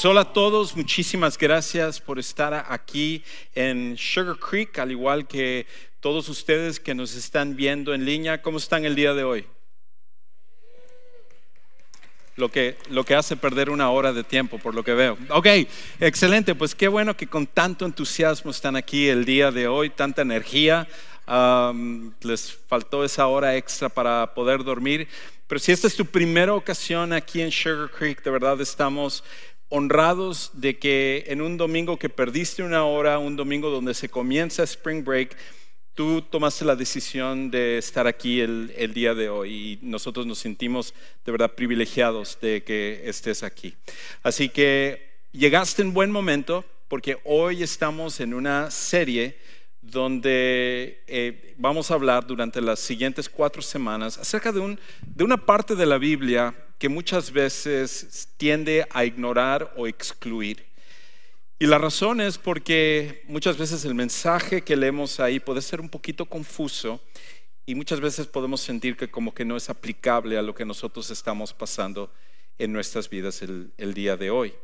Pues hola a todos, muchísimas gracias por estar aquí en Sugar Creek, al igual que todos ustedes que nos están viendo en línea. ¿Cómo están el día de hoy? Lo que, lo que hace perder una hora de tiempo, por lo que veo. Ok, excelente, pues qué bueno que con tanto entusiasmo están aquí el día de hoy, tanta energía. les faltó esa hora extra para poder dormir. Pero si esta es tu primera ocasión aquí en Sugar Creek, de verdad estamos honrados de que en un domingo que perdiste una hora, un domingo donde se comienza Spring Break, tú tomaste la decisión de estar aquí el, día de hoy y nosotros nos sentimos de verdad privilegiados de que estés aquí. Así que llegaste en buen momento porque hoy estamos en una serie donde eh, vamos a hablar durante las siguientes cuatro semanas acerca de, de una parte de la Biblia que muchas veces tiende a ignorar o excluir. Y la razón es porque muchas veces el mensaje que leemos ahí puede ser un poquito confuso y muchas veces podemos sentir que como que no es aplicable a lo que nosotros estamos pasando en nuestras vidas el día de hoy.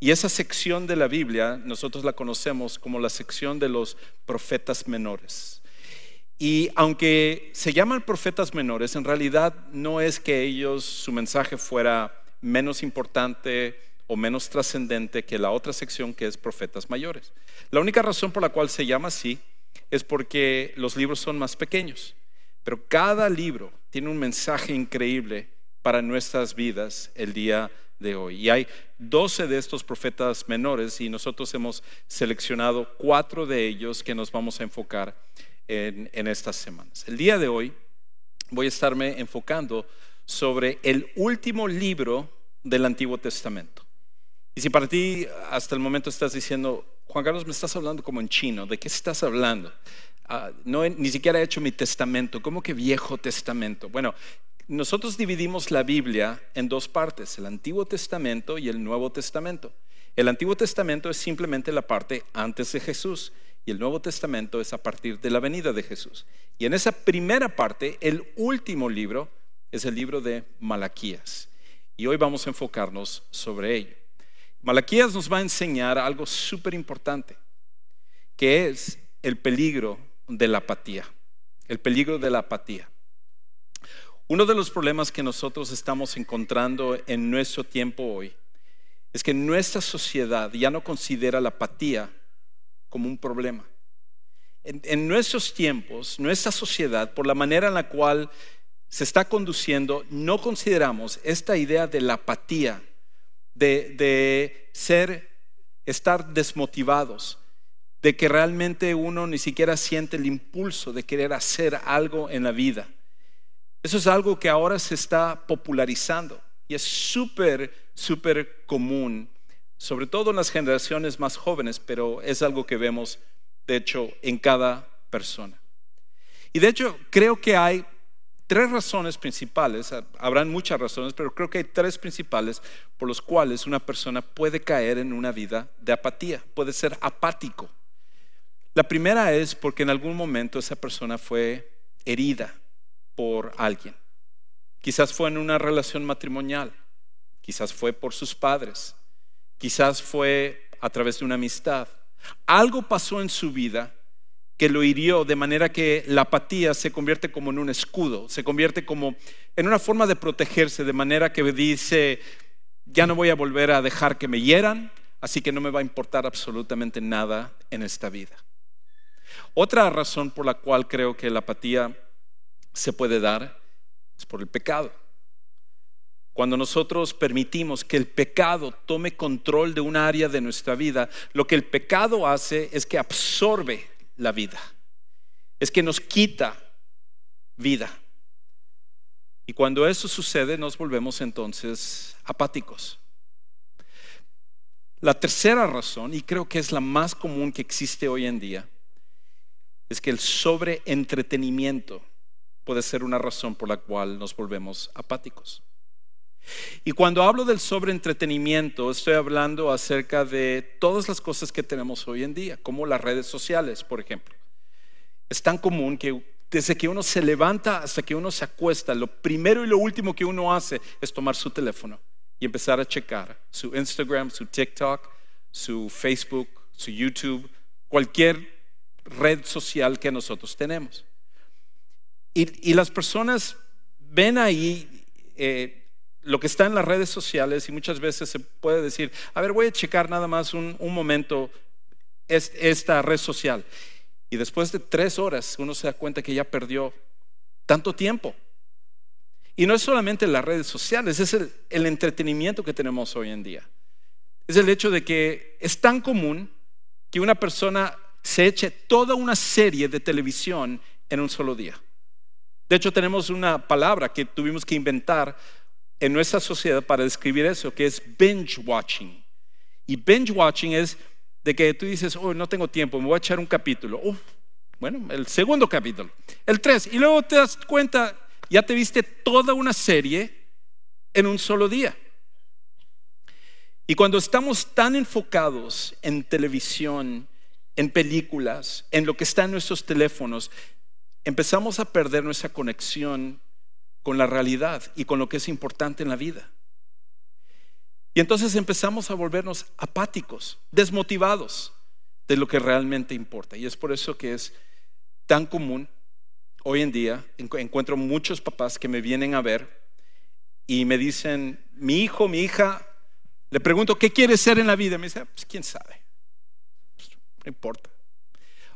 Y esa sección de la Biblia nosotros la conocemos como la sección de los profetas menores. Y aunque se llaman profetas menores, en realidad no es que ellos, su mensaje fuera menos importante o menos trascendente que la otra sección que es profetas mayores. La única razón por la cual se llama así es porque los libros son más pequeños, pero cada libro tiene un mensaje increíble para nuestras vidas el día de hoy. Y hay 12 de estos profetas menores y nosotros hemos seleccionado cuatro de ellos que nos vamos a enfocar en, estas semanas. El día de hoy voy a estarme enfocando sobre el último libro del Antiguo Testamento. Y si para ti hasta el momento estás diciendo, Juan Carlos, me estás hablando como en chino, ¿de qué estás hablando? Ah, no, ni siquiera he hecho mi testamento, ¿cómo que viejo testamento? Bueno, nosotros dividimos la Biblia en dos partes, el Antiguo Testamento y el Nuevo Testamento. El Antiguo Testamento es simplemente la parte antes de Jesús y el Nuevo Testamento es a partir de la venida de Jesús. Y en esa primera parte, el último libro es el libro de Malaquías. Y hoy vamos a enfocarnos sobre ello. Malaquías nos va a enseñar algo súper importante, que es el peligro de la apatía. El peligro de la apatía. Uno de los problemas que nosotros estamos encontrando en nuestro tiempo hoy es que nuestra sociedad ya no considera la apatía como un problema. En, nuestros tiempos, nuestra sociedad, por la manera en la cual se está conduciendo, no consideramos esta idea de la apatía, de, de ser, estar desmotivados, de que realmente uno ni siquiera siente el impulso de querer hacer algo en la vida. Eso es algo que ahora se está popularizando y es súper, súper común sobre todo en las generaciones más jóvenes, pero es algo que vemos, de hecho, en cada persona. Y de hecho, creo que hay tres razones principales, habrán muchas razones, pero creo que hay tres principales por los cuales una persona puede caer en una vida de apatía, puede ser apático. La primera es porque en algún momento esa persona fue herida por alguien. Quizás fue en una relación matrimonial, quizás fue por sus padres, quizás fue a través de una amistad. Algo pasó en su vida que lo hirió de manera que la apatía se convierte como en un escudo, se convierte como en una forma de protegerse, de manera que dice, ya no voy a volver a dejar que me hieran, así que no me va a importar absolutamente nada en esta vida. Otra razón por la cual creo que la apatía se puede dar es por el pecado. Cuando nosotros permitimos que el pecado tome control de un área de nuestra vida, lo que el pecado hace es que absorbe la vida, es que nos quita vida. Y cuando eso sucede, nos volvemos entonces apáticos. La tercera razón, y creo que es la más común que existe hoy en día, es que el sobreentretenimiento puede ser una razón por la cual nos volvemos apáticos. Y cuando hablo del sobreentretenimiento, estoy hablando acerca de todas las cosas que tenemos hoy en día, como las redes sociales, por ejemplo. Es tan común que desde que uno se levanta hasta que uno se acuesta, lo primero y lo último que uno hace es tomar su teléfono y empezar a checar su Instagram, su TikTok, su Facebook, su YouTube, cualquier red social que nosotros tenemos. Y, las personas ven ahí eh, lo que está en las redes sociales y muchas veces se puede decir, a ver, voy a checar nada más un, momento esta red social. Y después de tres horas uno se da cuenta que ya perdió tanto tiempo. Y no es solamente las redes sociales, es el, el entretenimiento que tenemos hoy en día. Es el hecho de que es tan común que una persona se eche toda una serie de televisión en un solo día. De hecho, tenemos una palabra que tuvimos que inventar en nuestra sociedad para describir eso, que es binge watching. Y binge watching es de que tú dices, oh, no tengo tiempo, me voy a echar un capítulo. bueno, el segundo capítulo, el tres, y luego te das cuenta, ya te viste toda una serie en un solo día. Y cuando estamos tan enfocados en televisión, en películas, en lo que está en nuestros teléfonos, empezamos a perder nuestra conexión con la realidad y con lo que es importante en la vida. Y entonces empezamos a volvernos apáticos, desmotivados de lo que realmente importa. Y es por eso que es tan común hoy en día, encuentro muchos papás que me vienen a ver y me dicen, mi hijo, mi hija, le pregunto, ¿qué quiere ser en la vida? Me dice, pues quién sabe, pues, no importa.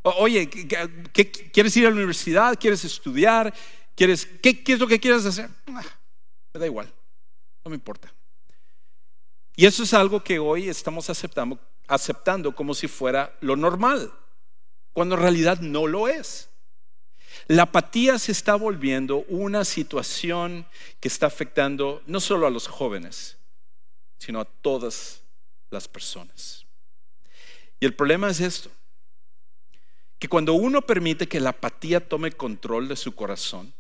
Oye, ¿qué, quieres ir a la universidad? ¿Quieres estudiar? ¿Quieres, qué, es lo que quieres hacer? Ah, me da igual, no me importa. Y eso es algo que hoy estamos aceptando, aceptando como si fuera lo normal, cuando en realidad no lo es. La apatía se está volviendo una situación que está afectando no solo a los jóvenes, sino a todas las personas. Y el problema es esto, que cuando uno permite que la apatía tome control de su corazón,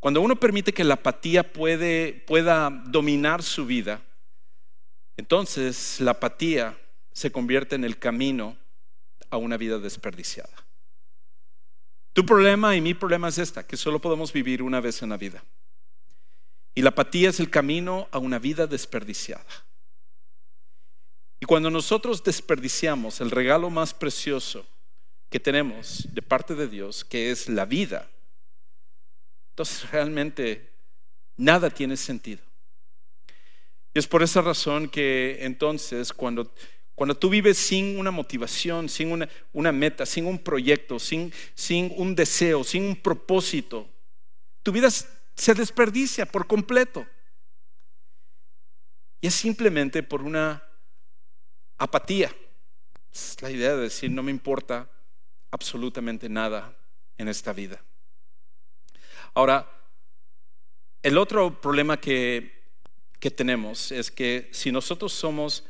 cuando uno permite que la apatía pueda dominar su vida, entonces la apatía se convierte en el camino a una vida desperdiciada. Tu problema y mi problema es esta, que solo podemos vivir una vez en la vida. Y la apatía es el camino a una vida desperdiciada. Y cuando nosotros desperdiciamos el regalo más precioso que tenemos de parte de Dios, que es la vida, entonces realmente nada tiene sentido. Y es por esa razón que entonces cuando, cuando tú vives sin una motivación, sin una, meta, sin un proyecto, sin, sin un deseo, sin un propósito, tu vida se desperdicia por completo. Y es simplemente por una apatía. Es la idea de decir, no me importa absolutamente nada en esta vida. Ahora, el otro problema que, que tenemos es que si nosotros somos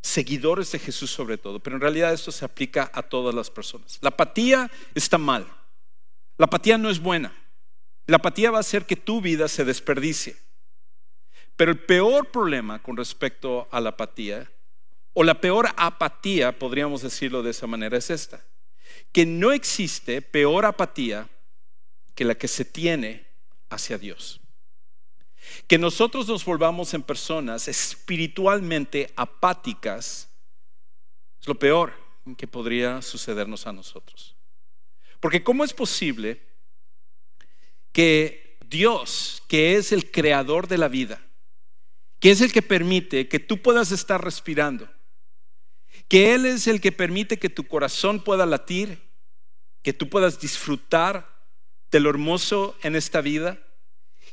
seguidores de Jesús sobre todo, pero en realidad esto se aplica a todas las personas. La apatía está mal. La apatía no es buena. La apatía va a hacer que tu vida se desperdicie. Pero el peor problema con respecto a la apatía, o la peor apatía, podríamos decirlo de esa manera, es esta. Que no existe peor apatía que la que se tiene hacia Dios. Que nosotros nos volvamos en personas espiritualmente apáticas es lo peor que podría sucedernos a nosotros. Porque ¿cómo es posible que Dios, que es el creador de la vida, que es el que permite que tú puedas estar respirando, que Él es el que permite que tu corazón pueda latir, que tú puedas disfrutar de lo hermoso en esta vida,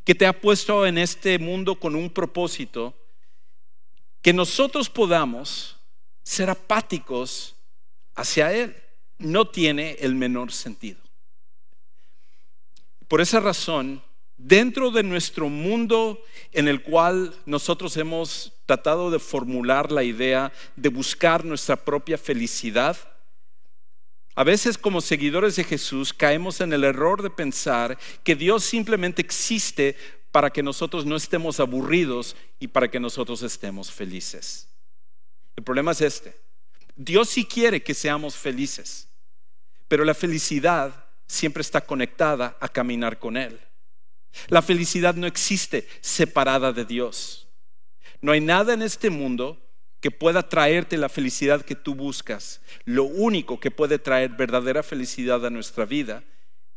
que te ha puesto en este mundo con un propósito, que nosotros podamos ser apáticos hacia Él, no tiene el menor sentido. Por esa razón, dentro de nuestro mundo en el cual nosotros hemos tratado de formular la idea de buscar nuestra propia felicidad, a veces como seguidores de Jesús caemos en el error de pensar que Dios simplemente existe para que nosotros no estemos aburridos y para que nosotros estemos felices. El problema es este. Dios sí quiere que seamos felices, pero la felicidad siempre está conectada a caminar con Él. La felicidad no existe separada de Dios. No hay nada en este mundo que pueda traerte la felicidad que tú buscas. Lo único que puede traer verdadera felicidad a nuestra vida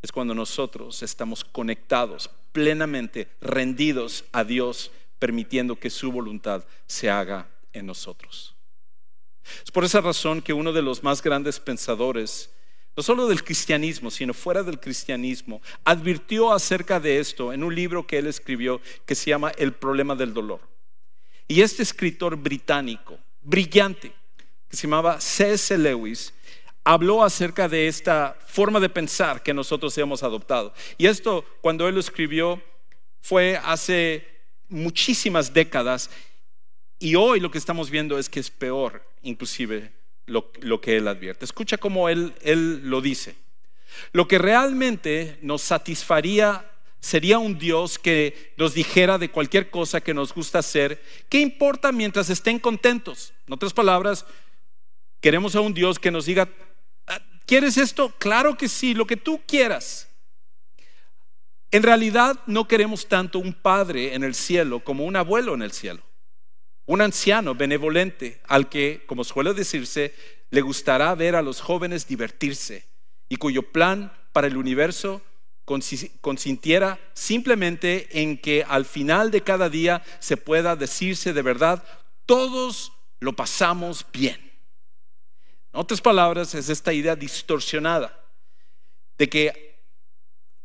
es cuando nosotros estamos conectados, plenamente rendidos a Dios, permitiendo que su voluntad se haga en nosotros. Es por esa razón que uno de los más grandes pensadores, no solo del cristianismo, sino fuera del cristianismo, advirtió acerca de esto en un libro que él escribió que se llama El problema del dolor. Y este escritor británico, brillante, que se llamaba C.S. Lewis, habló acerca de esta forma de pensar que nosotros hemos adoptado. Y esto, cuando él lo escribió, fue hace muchísimas décadas. Y hoy lo que estamos viendo es que es peor, inclusive, lo, que él advierte. Escucha cómo él, él lo dice. Lo que realmente nos satisfaría sería un Dios que nos dijera de cualquier cosa que nos gusta hacer, ¿qué importa mientras estén contentos? En otras palabras, queremos a un Dios que nos diga, ah, ¿quieres esto? Claro que sí, lo que tú quieras. En realidad no queremos tanto un padre en el cielo como un abuelo en el cielo, un anciano benevolente al que, como suele decirse, le gustará ver a los jóvenes divertirse y cuyo plan para el universo consintiera simplemente en que al final de cada día se pueda decirse de verdad, todos lo pasamos bien. En otras palabras, es esta idea distorsionada de que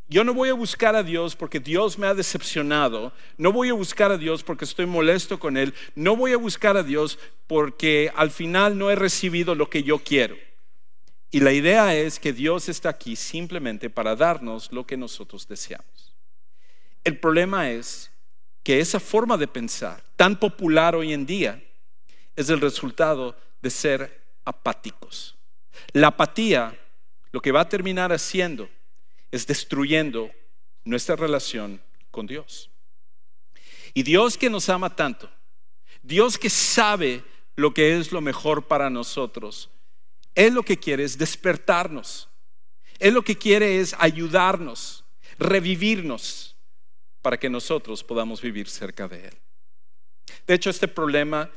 yo no voy a buscar a Dios porque Dios me ha decepcionado, no voy a buscar a Dios porque estoy molesto con Él, no voy a buscar a Dios porque al final no he recibido lo que yo quiero. Y la idea es que Dios está aquí simplemente para darnos lo que nosotros deseamos. El problema es que esa forma de pensar, tan popular hoy en día, es el resultado de ser apáticos. La apatía lo que va a terminar haciendo es destruyendo nuestra relación con Dios. Y Dios que nos ama tanto, Dios que sabe lo que es lo mejor para nosotros, él lo que quiere es despertarnos. Él lo que quiere es ayudarnos, revivirnos, para que nosotros podamos vivir cerca de Él. De hecho, este problema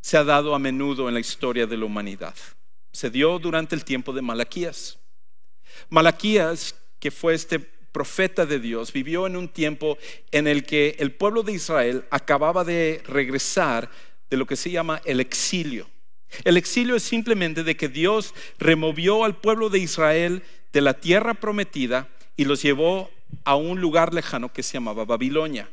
se ha dado a menudo en la historia de la humanidad. Se dio durante el tiempo de Malaquías. Malaquías, que fue este profeta de Dios, vivió en un tiempo en el que el pueblo de Israel acababa de regresar de lo que se llama el exilio. El exilio es simplemente de que Dios removió al pueblo de Israel de la tierra prometida y los llevó a un lugar lejano que se llamaba Babilonia.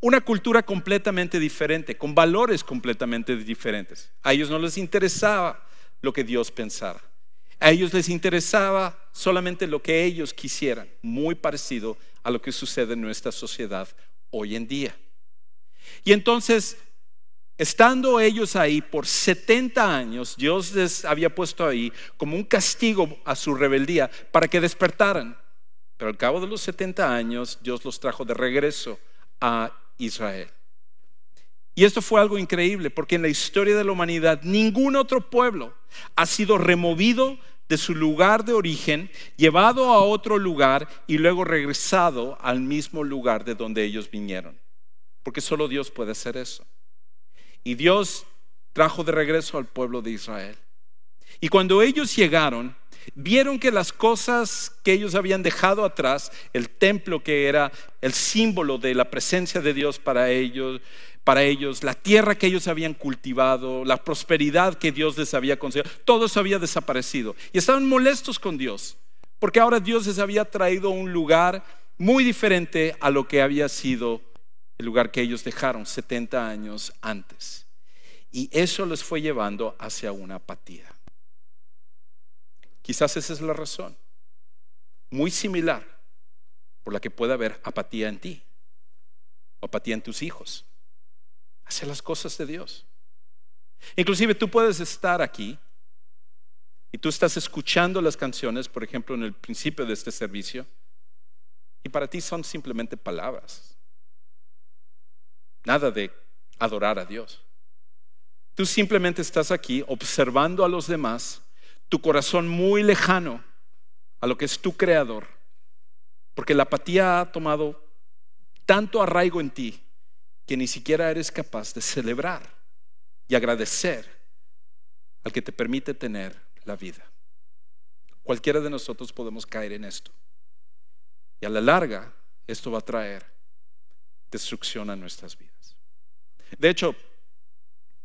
Una cultura completamente diferente, con valores completamente diferentes. A ellos no les interesaba lo que Dios pensara. A ellos les interesaba solamente lo que ellos quisieran, muy parecido a lo que sucede en nuestra sociedad hoy en día. Y entonces Estando ellos ahí por 70 años, Dios les había puesto ahí como un castigo a su rebeldía para que despertaran. Pero al cabo de los 70 años, Dios los trajo de regreso a Israel. Y esto fue algo increíble porque en la historia de la humanidad ningún otro pueblo ha sido removido de su lugar de origen, llevado a otro lugar y luego regresado al mismo lugar de donde ellos vinieron. Porque solo Dios puede hacer eso. Y Dios trajo de regreso al pueblo de Israel. Y cuando ellos llegaron, vieron que las cosas que ellos habían dejado atrás, el templo que era el símbolo de la presencia de Dios para ellos, para ellos, la tierra que ellos habían cultivado, la prosperidad que Dios les había concedido, todo eso había desaparecido. Y estaban molestos con Dios, porque ahora Dios les había traído un lugar muy diferente a lo que había sido el lugar que ellos dejaron 70 años antes. Y eso les fue llevando hacia una apatía. Quizás esa es la razón, muy similar por la que puede haber apatía en ti, o apatía en tus hijos, hacia las cosas de Dios. Inclusive tú puedes estar aquí y tú estás escuchando las canciones, por ejemplo, en el principio de este servicio, y para ti son simplemente palabras nada de adorar a Dios. Tú simplemente estás aquí observando a los demás, tu corazón muy lejano a lo que es tu creador, porque la apatía ha tomado tanto arraigo en ti que ni siquiera eres capaz de celebrar y agradecer al que te permite tener la vida. Cualquiera de nosotros podemos caer en esto. Y a la larga, esto va a traer destrucción a nuestras vidas. De hecho,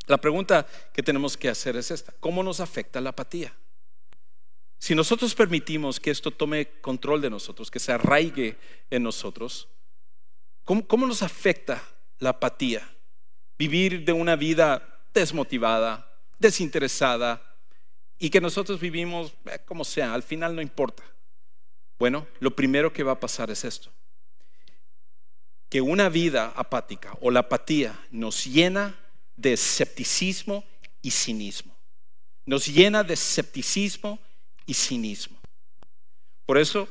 la pregunta que tenemos que hacer es esta. ¿Cómo nos afecta la apatía? Si nosotros permitimos que esto tome control de nosotros, que se arraigue en nosotros, ¿cómo, nos afecta la apatía? Vivir de una vida desmotivada, desinteresada y que nosotros vivimos eh, como sea, al final no importa. Bueno, lo primero que va a pasar es esto, que una vida apática o la apatía nos llena de escepticismo y cinismo. Nos llena de escepticismo y cinismo. Por eso,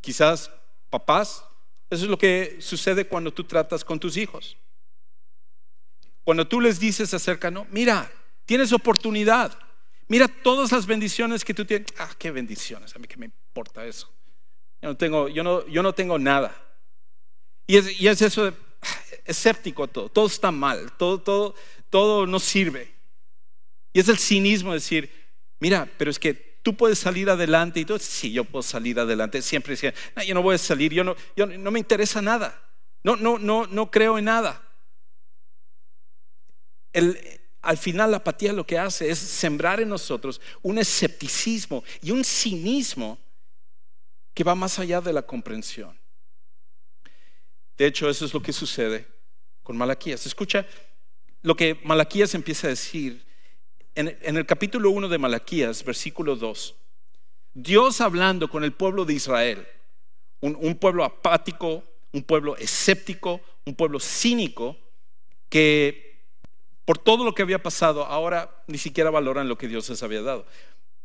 quizás papás, eso es lo que sucede cuando tú tratas con tus hijos. Cuando tú les dices acerca, no, mira, tienes oportunidad. Mira todas las bendiciones que tú tienes. Ah, qué bendiciones, a mí que me importa eso. Yo no tengo, yo no, yo no tengo nada. Y es, y es eso escéptico todo, todo está mal, todo, todo, todo no sirve. Y es el cinismo decir, mira, pero es que tú puedes salir adelante y tú, sí, yo puedo salir adelante. Siempre decía, no, yo no voy a salir, yo no, yo no me interesa nada. No, no, no, no creo en nada. El, al final la apatía lo que hace es sembrar en nosotros un escepticismo y un cinismo que va más allá de la comprensión. De hecho, eso es lo que sucede con Malaquías. Escucha lo que Malaquías empieza a decir en, el capítulo 1 de Malaquías, versículo 2, Dios hablando con el pueblo de Israel, un, pueblo apático, un pueblo escéptico, un pueblo cínico, que por todo lo que había pasado, ahora ni siquiera valoran lo que Dios les había dado.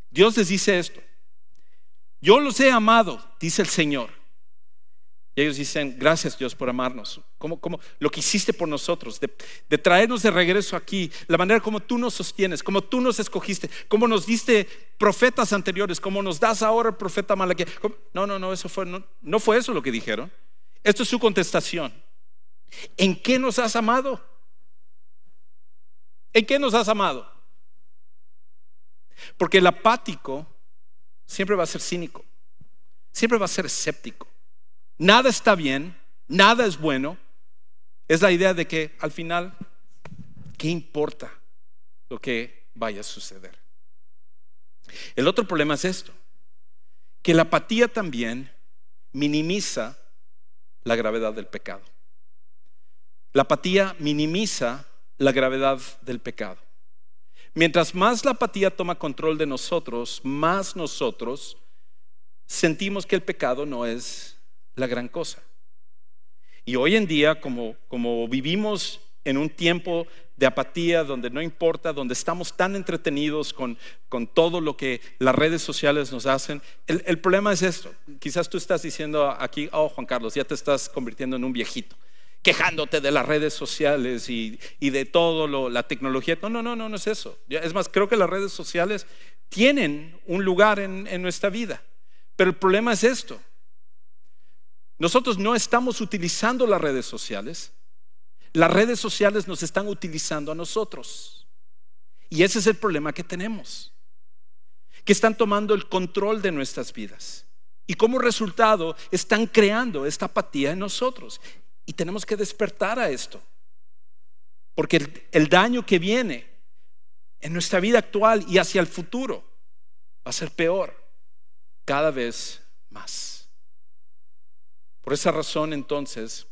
Dios les dice esto, yo los he amado, dice el Señor, y ellos dicen, gracias Dios por amarnos. Como, como lo que hiciste por nosotros, de, traernos de regreso aquí, la manera como tú nos sostienes, como tú nos escogiste, como nos diste profetas anteriores, como nos das ahora el profeta Malaquía. No, no, no, eso fue, no, no fue eso lo que dijeron. Esto es su contestación. ¿En qué nos has amado? ¿En qué nos has amado? Porque el apático siempre va a ser cínico, siempre va a ser escéptico nada está bien, nada es bueno, es la idea de que al final, ¿qué importa lo que vaya a suceder? El otro problema es esto, que la apatía también minimiza la gravedad del pecado. La apatía minimiza la gravedad del pecado. Mientras más la apatía toma control de nosotros, más nosotros sentimos que el pecado no es la gran cosa. Y hoy en día, como, como vivimos en un tiempo de apatía, donde no importa, donde estamos tan entretenidos con, con todo lo que las redes sociales nos hacen, el, problema es esto. Quizás tú estás diciendo aquí, oh Juan Carlos, ya te estás convirtiendo en un viejito, quejándote de las redes sociales y, de todo lo, la tecnología. No, no, no, no, no es eso. Es más, creo que las redes sociales tienen un lugar en, en nuestra vida. Pero el problema es esto. Nosotros no estamos utilizando las redes sociales. Las redes sociales nos están utilizando a nosotros. Y ese es el problema que tenemos. Que están tomando el control de nuestras vidas. Y como resultado están creando esta apatía en nosotros. Y tenemos que despertar a esto. Porque el, daño que viene en nuestra vida actual y hacia el futuro va a ser peor cada vez más. Por esa razón, entonces,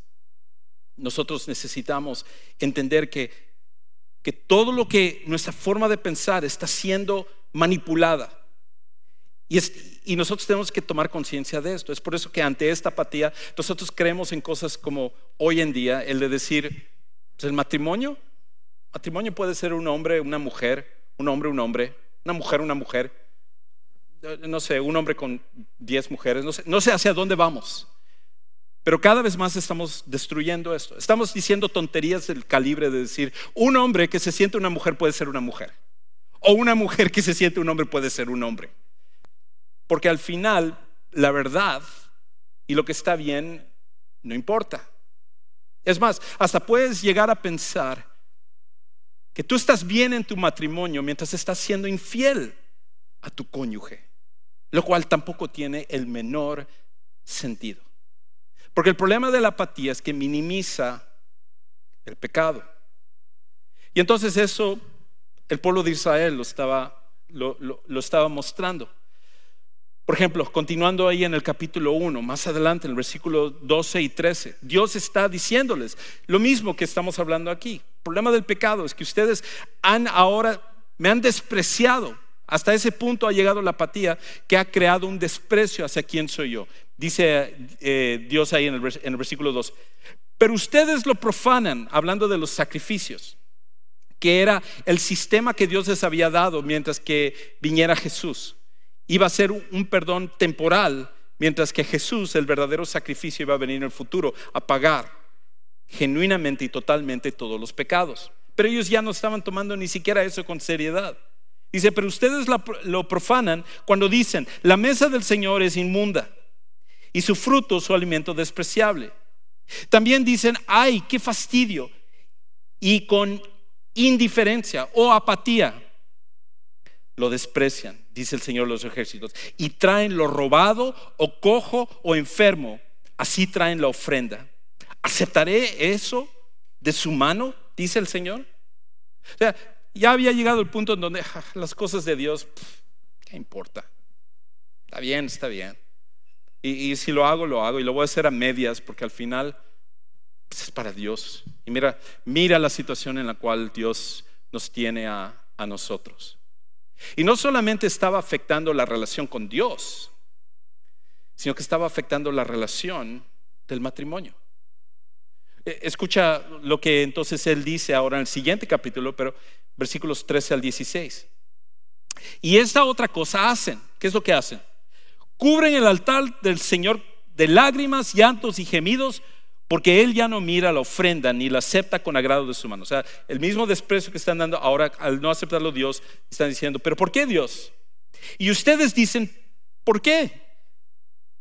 nosotros necesitamos entender que, que todo lo que nuestra forma de pensar está siendo manipulada. Y, nosotros tenemos que tomar conciencia de esto. Es por eso que ante esta apatía, nosotros creemos en cosas como hoy en día, el de decir, pues, el matrimonio, matrimonio puede ser un hombre, una mujer, un hombre, un hombre, una mujer, una mujer, no sé, un hombre con diez mujeres, no sé, no sé hacia dónde vamos. Pero cada vez más estamos destruyendo esto. Estamos diciendo tonterías del calibre de decir, un hombre que se siente una mujer puede ser una mujer. O una mujer que se siente un hombre puede ser un hombre. Porque al final, la verdad y lo que está bien no importa. Es más, hasta puedes llegar a pensar que tú estás bien en tu matrimonio mientras estás siendo infiel a tu cónyuge, lo cual tampoco tiene el menor sentido. Porque el problema de la apatía es que minimiza el pecado. Y entonces eso el pueblo de Israel lo estaba, lo, estaba mostrando. Por ejemplo, continuando ahí en el capítulo 1, más adelante en el versículo 12 y 13, Dios está diciéndoles lo mismo que estamos hablando aquí. El problema del pecado es que ustedes han ahora, me han despreciado. Hasta ese punto ha llegado la apatía que ha creado un desprecio hacia quién soy yo. Dice eh, Dios ahí en el, en el versículo 2. Pero ustedes lo profanan, hablando de los sacrificios, que era el sistema que Dios les había dado mientras que viniera Jesús. Iba a ser un perdón temporal, mientras que Jesús, el verdadero sacrificio, iba a venir en el futuro a pagar genuinamente y totalmente todos los pecados. Pero ellos ya no estaban tomando ni siquiera eso con seriedad. Dice, pero ustedes lo profanan cuando dicen, la mesa del Señor es inmunda y su fruto su alimento despreciable. También dicen, ay, qué fastidio. Y con indiferencia o apatía lo desprecian, dice el Señor los ejércitos, y traen lo robado o cojo o enfermo, así traen la ofrenda. ¿Aceptaré eso de su mano? Dice el Señor. O sea, ya había llegado el punto en donde las cosas de Dios, ¿qué importa? Está bien, está bien. Y, si lo hago, lo hago. Y lo voy a hacer a medias porque al final pues, es para Dios. Y mira, mira la situación en la cual Dios nos tiene a nosotros. Y no solamente estaba afectando la relación con Dios, sino que estaba afectando la relación del matrimonio. E, escucha lo que entonces él dice ahora en el siguiente capítulo, pero versículos 13 al 16. Y esta otra cosa hacen. ¿Qué es lo que hacen? Cubren el altar del Señor de lágrimas, llantos y gemidos, porque Él ya no mira la ofrenda ni la acepta con agrado de su mano. O sea, el mismo desprecio que están dando ahora al no aceptarlo Dios, están diciendo, pero ¿por qué Dios? Y ustedes dicen, ¿por qué?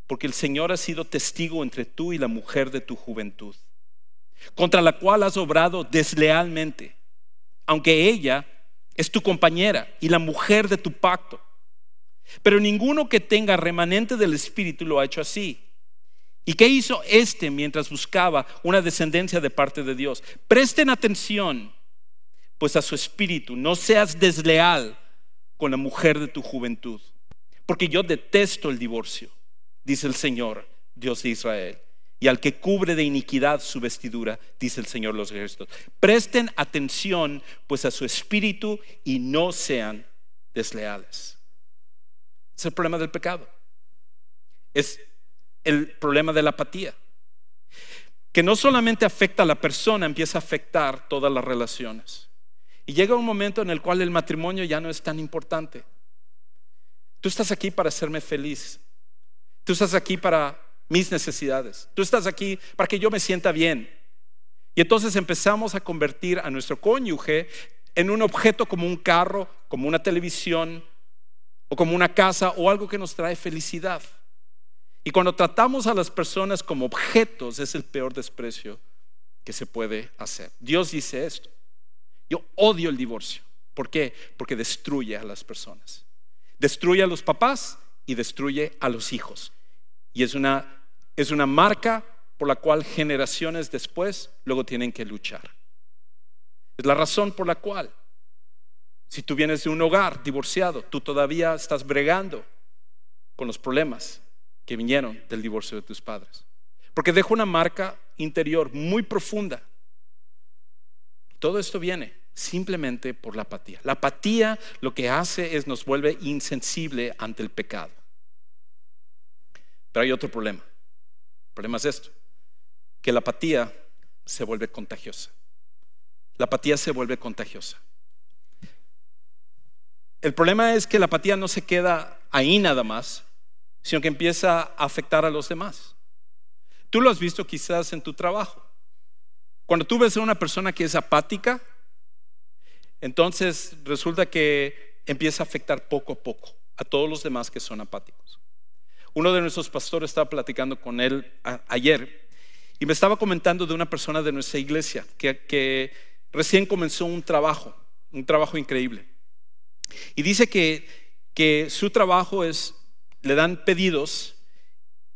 Porque el Señor ha sido testigo entre tú y la mujer de tu juventud, contra la cual has obrado deslealmente, aunque ella es tu compañera y la mujer de tu pacto. Pero ninguno que tenga remanente del Espíritu lo ha hecho así. ¿Y qué hizo este mientras buscaba una descendencia de parte de Dios? Presten atención, pues a su espíritu, no seas desleal con la mujer de tu juventud, porque yo detesto el divorcio, dice el Señor, Dios de Israel. Y al que cubre de iniquidad su vestidura, dice el Señor los ejércitos. Presten atención pues a su espíritu y no sean desleales. Es el problema del pecado. Es el problema de la apatía, que no solamente afecta a la persona, empieza a afectar todas las relaciones. Y llega un momento en el cual el matrimonio ya no es tan importante. Tú estás aquí para hacerme feliz. Tú estás aquí para mis necesidades. Tú estás aquí para que yo me sienta bien. Y entonces empezamos a convertir a nuestro cónyuge en un objeto como un carro, como una televisión o como una casa o algo que nos trae felicidad. Y cuando tratamos a las personas como objetos es el peor desprecio que se puede hacer. Dios dice esto. Yo odio el divorcio. ¿Por qué? Porque destruye a las personas. Destruye a los papás y destruye a los hijos. Y es una, es una marca por la cual generaciones después luego tienen que luchar. Es la razón por la cual, si tú vienes de un hogar divorciado, tú todavía estás bregando con los problemas que vinieron del divorcio de tus padres. Porque deja una marca interior muy profunda. Todo esto viene simplemente por la apatía. La apatía lo que hace es nos vuelve insensible ante el pecado. Pero hay otro problema. El problema es esto, que la apatía se vuelve contagiosa. La apatía se vuelve contagiosa. El problema es que la apatía no se queda ahí nada más, sino que empieza a afectar a los demás. Tú lo has visto quizás en tu trabajo. Cuando tú ves a una persona que es apática, entonces resulta que empieza a afectar poco a poco a todos los demás que son apáticos. Uno de nuestros pastores estaba platicando con él ayer y me estaba comentando de una persona de nuestra iglesia que, recién comenzó un trabajo, un trabajo increíble. Y dice que, que su trabajo es, le dan pedidos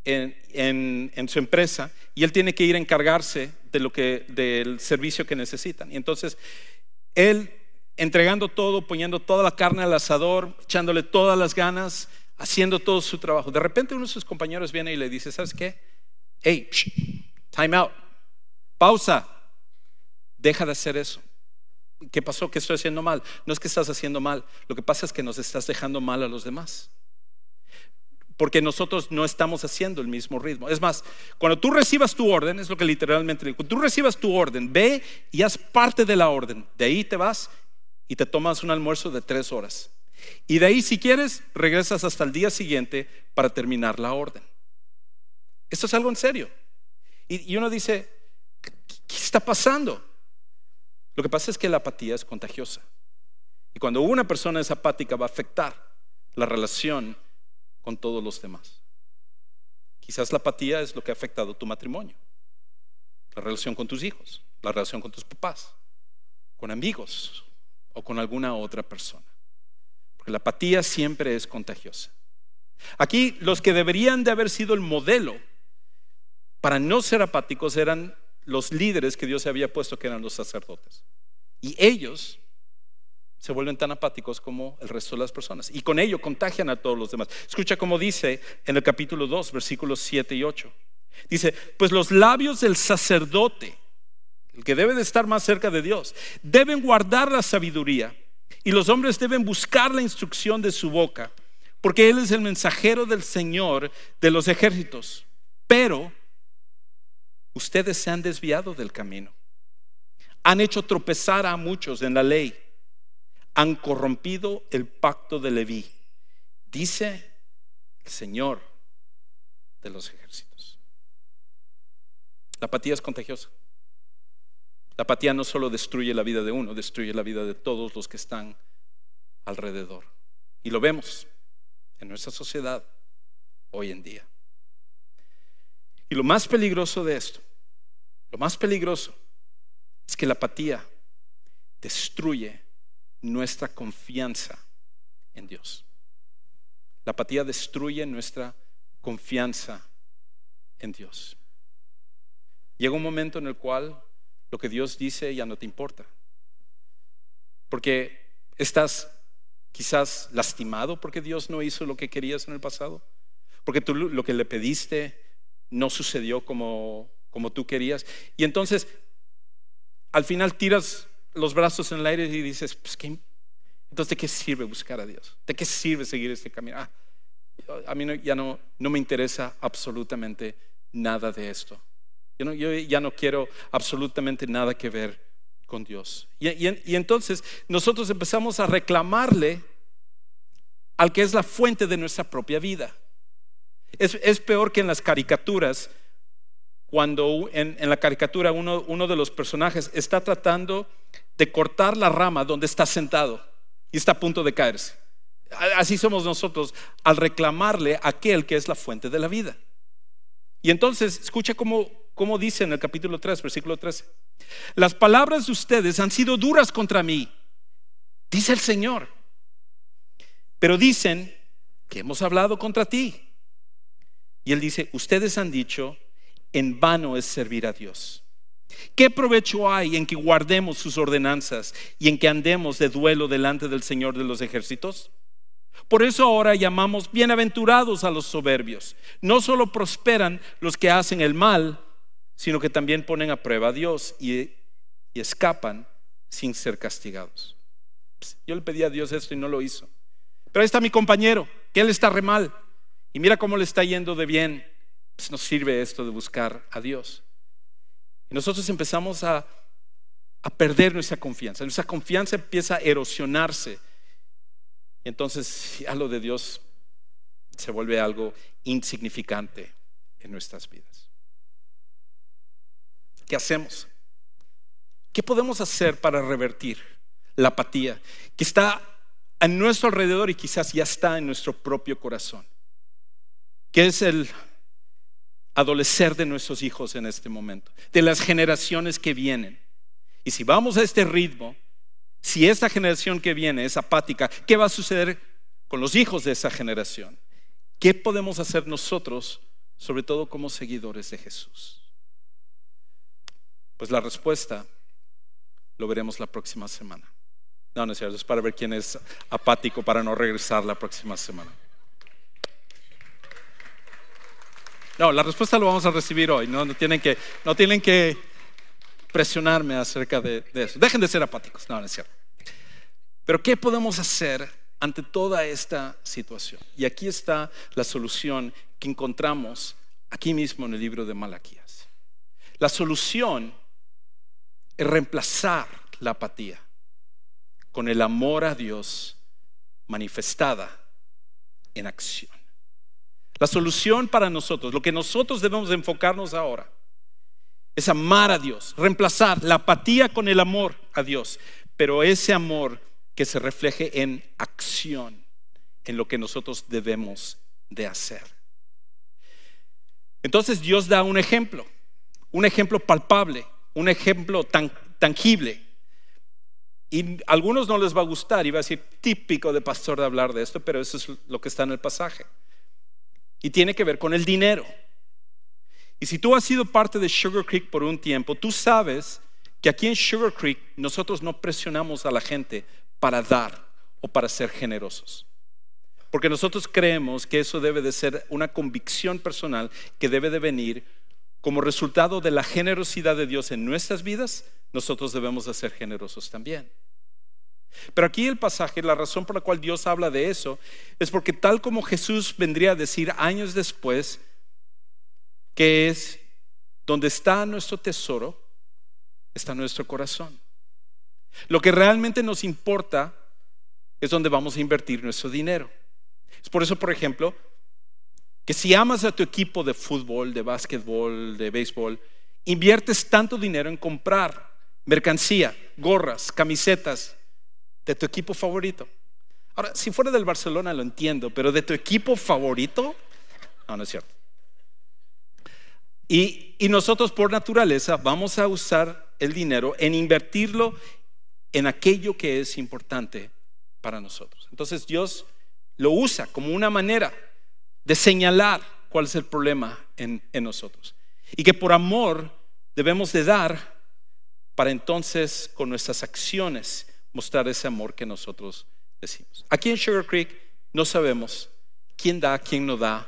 en, en, en, su empresa y él tiene que ir a encargarse de lo que, del servicio que necesitan. Y entonces, él entregando todo, poniendo toda la carne al asador, echándole todas las ganas, haciendo todo su trabajo. De repente uno de sus compañeros viene y le dice, ¿sabes qué? Hey, time out, pausa, deja de hacer eso. ¿Qué pasó? ¿Qué estoy haciendo mal? No es que estás haciendo mal, lo que pasa es que nos estás dejando mal a los demás. Porque nosotros no estamos haciendo el mismo ritmo. Es más, cuando tú recibas tu orden, es lo que literalmente digo, cuando tú recibas tu orden, ve y haz parte de la orden. De ahí te vas y te tomas un almuerzo de tres horas. Y de ahí, si quieres, regresas hasta el día siguiente para terminar la orden. Esto es algo en serio. Y, uno dice, ¿qué está pasando? Lo que pasa es que la apatía es contagiosa. Y cuando una persona es apática va a afectar la relación con todos los demás. Quizás la apatía es lo que ha afectado tu matrimonio, la relación con tus hijos, la relación con tus papás, con amigos o con alguna otra persona. Porque la apatía siempre es contagiosa. Aquí los que deberían de haber sido el modelo para no ser apáticos eran los líderes que Dios había puesto, que eran los sacerdotes. Y ellos se vuelven tan apáticos como el resto de las personas. Y con ello contagian a todos los demás. Escucha cómo dice en el capítulo 2, versículos 7 y 8. Dice, pues los labios del sacerdote, el que debe de estar más cerca de Dios, deben guardar la sabiduría. Y los hombres deben buscar la instrucción de su boca, porque Él es el mensajero del Señor de los ejércitos. Pero ustedes se han desviado del camino. Han hecho tropezar a muchos en la ley. Han corrompido el pacto de Leví. Dice el Señor de los ejércitos. La apatía es contagiosa. La apatía no solo destruye la vida de uno, destruye la vida de todos los que están alrededor. Y lo vemos en nuestra sociedad hoy en día. Y lo más peligroso de esto, lo más peligroso es que la apatía destruye nuestra confianza en Dios. La apatía destruye nuestra confianza en Dios. Llega un momento en el cual lo que Dios dice ya no te importa. Porque estás quizás lastimado porque Dios no hizo lo que querías en el pasado. Porque tú lo que le pediste no sucedió como, como tú querías. Y entonces, al final tiras los brazos en el aire y dices, pues, ¿qué? entonces, ¿de qué sirve buscar a Dios? ¿De qué sirve seguir este camino? Ah, a mí ya no, no me interesa absolutamente nada de esto. Yo, ya no quiero absolutamente nada que ver con Dios. Y, entonces nosotros empezamos a reclamarle al que es la fuente de nuestra propia vida. Es, peor que en las caricaturas, cuando en, la caricatura uno, uno de los personajes está tratando de cortar la rama donde está sentado y está a punto de caerse. Así somos nosotros al reclamarle a aquel que es la fuente de la vida. Y entonces, escucha cómo, cómo dice en el capítulo 3, versículo 13. Las palabras de ustedes han sido duras contra mí, dice el Señor. Pero dicen que hemos hablado contra ti. Y él dice, ustedes han dicho, en vano es servir a Dios. ¿Qué provecho hay en que guardemos sus ordenanzas y en que andemos de duelo delante del Señor de los ejércitos? Por eso ahora llamamos bienaventurados a los soberbios. No solo prosperan los que hacen el mal, sino que también ponen a prueba a Dios y, escapan sin ser castigados. Yo le pedí a Dios esto y no lo hizo. Pero ahí está mi compañero, que él está re mal. Y mira cómo le está yendo de bien. Pues nos sirve esto de buscar a Dios. Y nosotros empezamos a, a perder nuestra confianza. Nuestra confianza empieza a erosionarse. Y entonces a lo de Dios se vuelve algo insignificante en nuestras vidas. ¿Qué hacemos? ¿Qué podemos hacer para revertir la apatía que está a nuestro alrededor y quizás ya está en nuestro propio corazón? ¿Qué es el, adolecer de nuestros hijos en este momento, de las generaciones que vienen. Y si vamos a este ritmo, si esta generación que viene es apática, ¿qué va a suceder con los hijos de esa generación? ¿Qué podemos hacer nosotros, sobre todo como seguidores de Jesús? Pues la respuesta lo veremos la próxima semana. No, no es cierto, es para ver quién es apático para no regresar la próxima semana. No, la respuesta lo vamos a recibir hoy. No, tienen, que, no tienen que presionarme acerca de, eso. Dejen de ser apáticos. No, no es cierto. Pero ¿qué podemos hacer ante toda esta situación? Y aquí está la solución que encontramos aquí mismo en el libro de Malaquías. La solución reemplazar la apatía con el amor a Dios manifestada en acción. La solución para nosotros, lo que nosotros debemos enfocarnos ahora, es amar a Dios, reemplazar la apatía con el amor a Dios, pero ese amor que se refleje en acción, en lo que nosotros debemos de hacer. Entonces Dios da un ejemplo, un ejemplo palpable, un ejemplo tan tangible. Y a algunos no les va a gustar, iba a decir típico de pastor de hablar de esto, pero eso es lo que está en el pasaje y tiene que ver con el dinero. Y si tú has sido parte de Sugar Creek por un tiempo, tú sabes que aquí en Sugar Creek nosotros no presionamos a la gente para dar o para ser generosos. Porque nosotros creemos que eso debe de ser una convicción personal que debe de venir como resultado de la generosidad de Dios en nuestras vidas, nosotros debemos de ser generosos también. Pero aquí el pasaje, la razón por la cual Dios habla de eso, es porque tal como Jesús vendría a decir años después, que es donde está nuestro tesoro, está nuestro corazón. Lo que realmente nos importa es donde vamos a invertir nuestro dinero. Es por eso, por ejemplo, que si amas a tu equipo de fútbol, de básquetbol, de béisbol, inviertes tanto dinero en comprar mercancía, gorras, camisetas, de tu equipo favorito. Ahora, si fuera del Barcelona lo entiendo, pero de tu equipo favorito, no, no es cierto. Y, y nosotros por naturaleza vamos a usar el dinero en invertirlo en aquello que es importante para nosotros. Entonces Dios lo usa como una manera de señalar cuál es el problema en, nosotros. Y que por amor debemos de dar para entonces con nuestras acciones mostrar ese amor que nosotros decimos. Aquí en Sugar Creek no sabemos quién da, quién no da,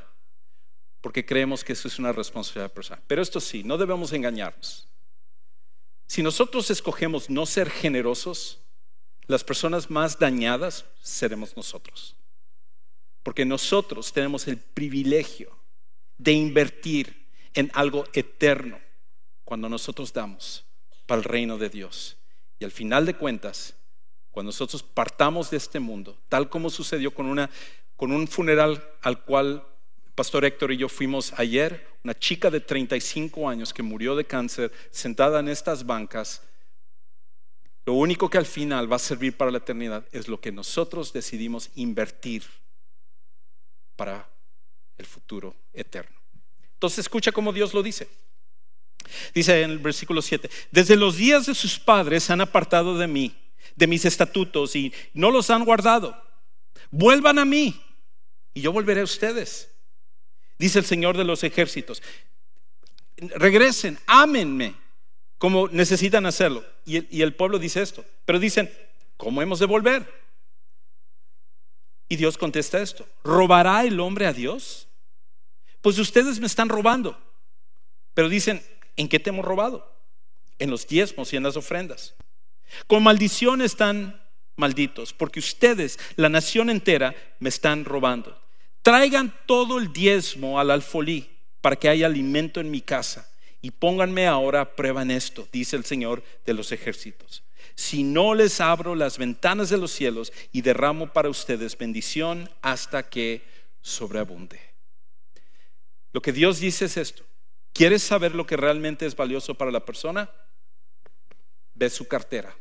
porque creemos que eso es una responsabilidad personal. Pero esto sí, no debemos engañarnos. Si nosotros escogemos no ser generosos, las personas más dañadas seremos nosotros. Porque nosotros tenemos el privilegio de invertir en algo eterno cuando nosotros damos para el reino de Dios. Y al final de cuentas, cuando nosotros partamos de este mundo, tal como sucedió con, una, con un funeral al cual Pastor Héctor y yo fuimos ayer, una chica de 35 años que murió de cáncer sentada en estas bancas, lo único que al final va a servir para la eternidad es lo que nosotros decidimos invertir para el futuro eterno. Entonces escucha cómo Dios lo dice. Dice en el versículo 7, desde los días de sus padres han apartado de mí de mis estatutos y no los han guardado. Vuelvan a mí y yo volveré a ustedes. Dice el Señor de los ejércitos. Regresen, ámenme como necesitan hacerlo. Y el pueblo dice esto. Pero dicen, ¿cómo hemos de volver? Y Dios contesta esto. ¿Robará el hombre a Dios? Pues ustedes me están robando. Pero dicen, ¿en qué te hemos robado? En los diezmos y en las ofrendas. Con maldición están malditos, porque ustedes, la nación entera, me están robando. Traigan todo el diezmo al alfolí para que haya alimento en mi casa. Y pónganme ahora a prueba en esto, dice el Señor de los ejércitos. Si no les abro las ventanas de los cielos y derramo para ustedes bendición hasta que sobreabunde. Lo que Dios dice es esto. ¿Quieres saber lo que realmente es valioso para la persona? Ve su cartera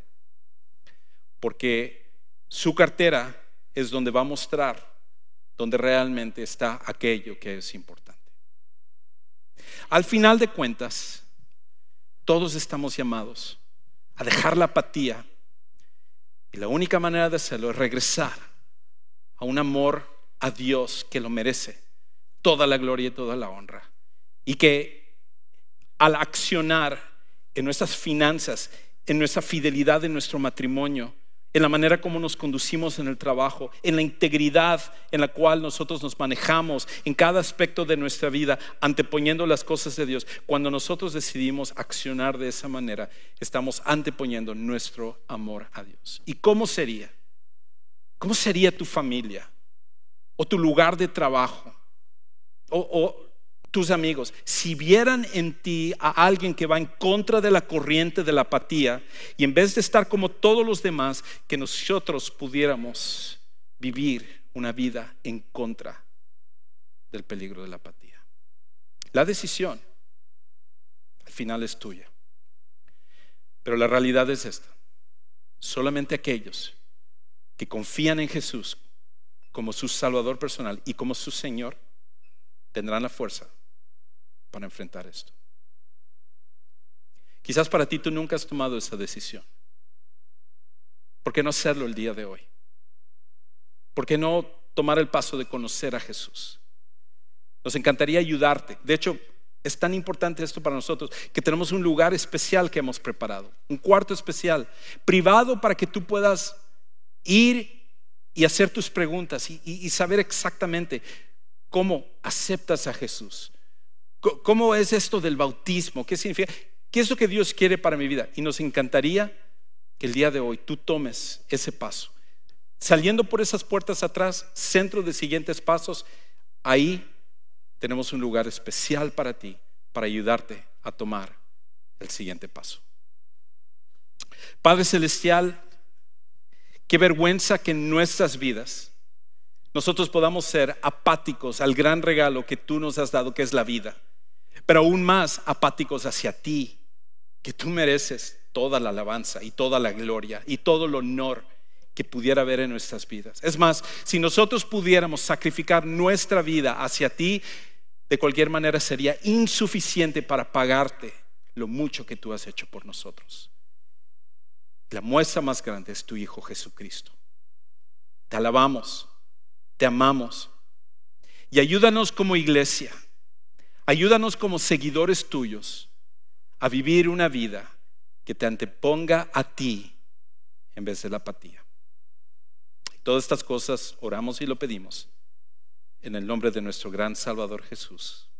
porque su cartera es donde va a mostrar donde realmente está aquello que es importante. Al final de cuentas, todos estamos llamados a dejar la apatía y la única manera de hacerlo es regresar a un amor a Dios que lo merece, toda la gloria y toda la honra. Y que al accionar en nuestras finanzas, en nuestra fidelidad en nuestro matrimonio, en la manera como nos conducimos en el trabajo, en la integridad en la cual nosotros nos manejamos en cada aspecto de nuestra vida, anteponiendo las cosas de Dios. Cuando nosotros decidimos accionar de esa manera, estamos anteponiendo nuestro amor a Dios. ¿Y cómo sería? ¿Cómo sería tu familia? ¿O tu lugar de trabajo? ¿O, tus amigos, si vieran en ti a alguien que va en contra de la corriente de la apatía y en vez de estar como todos los demás, que nosotros pudiéramos vivir una vida en contra del peligro de la apatía. La decisión al final es tuya. Pero la realidad es esta. Solamente aquellos que confían en Jesús como su Salvador personal y como su Señor tendrán la fuerza para enfrentar esto. Quizás para ti tú nunca has tomado esa decisión. ¿Por qué no hacerlo el día de hoy? ¿Por qué no tomar el paso de conocer a Jesús? Nos encantaría ayudarte. De hecho, es tan importante esto para nosotros que tenemos un lugar especial que hemos preparado, un cuarto especial, privado para que tú puedas ir y hacer tus preguntas y, y saber exactamente cómo aceptas a Jesús, ¿Cómo es esto del bautismo? ¿Qué significa? ¿Qué es lo que Dios quiere para mi vida? Y nos encantaría que el día de hoy tú tomes ese paso. Saliendo por esas puertas atrás, centro de siguientes pasos, ahí tenemos un lugar especial para ti, para ayudarte a tomar el siguiente paso. Padre Celestial, qué vergüenza que en nuestras vidas nosotros podamos ser apáticos al gran regalo que tú nos has dado, que es la vida pero aún más apáticos hacia ti, que tú mereces toda la alabanza y toda la gloria y todo el honor que pudiera haber en nuestras vidas. Es más, si nosotros pudiéramos sacrificar nuestra vida hacia ti, de cualquier manera sería insuficiente para pagarte lo mucho que tú has hecho por nosotros. La muestra más grande es tu Hijo Jesucristo. Te alabamos, te amamos y ayúdanos como iglesia Ayúdanos como seguidores tuyos a vivir una vida que te anteponga a ti en vez de la apatía. Todas estas cosas oramos y lo pedimos en el nombre de nuestro gran Salvador Jesús.